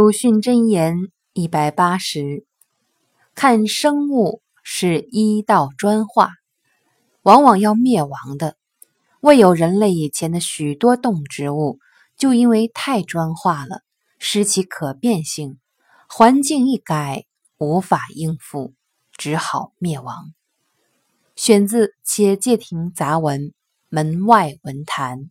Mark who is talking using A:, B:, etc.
A: 鲁迅箴言一百八十。看生物是医道专化往往要灭亡的。未有人类以前的许多动植物就因为太专化了失其可变性环境一改无法应付只好灭亡。选自且介亭杂文门外文坛。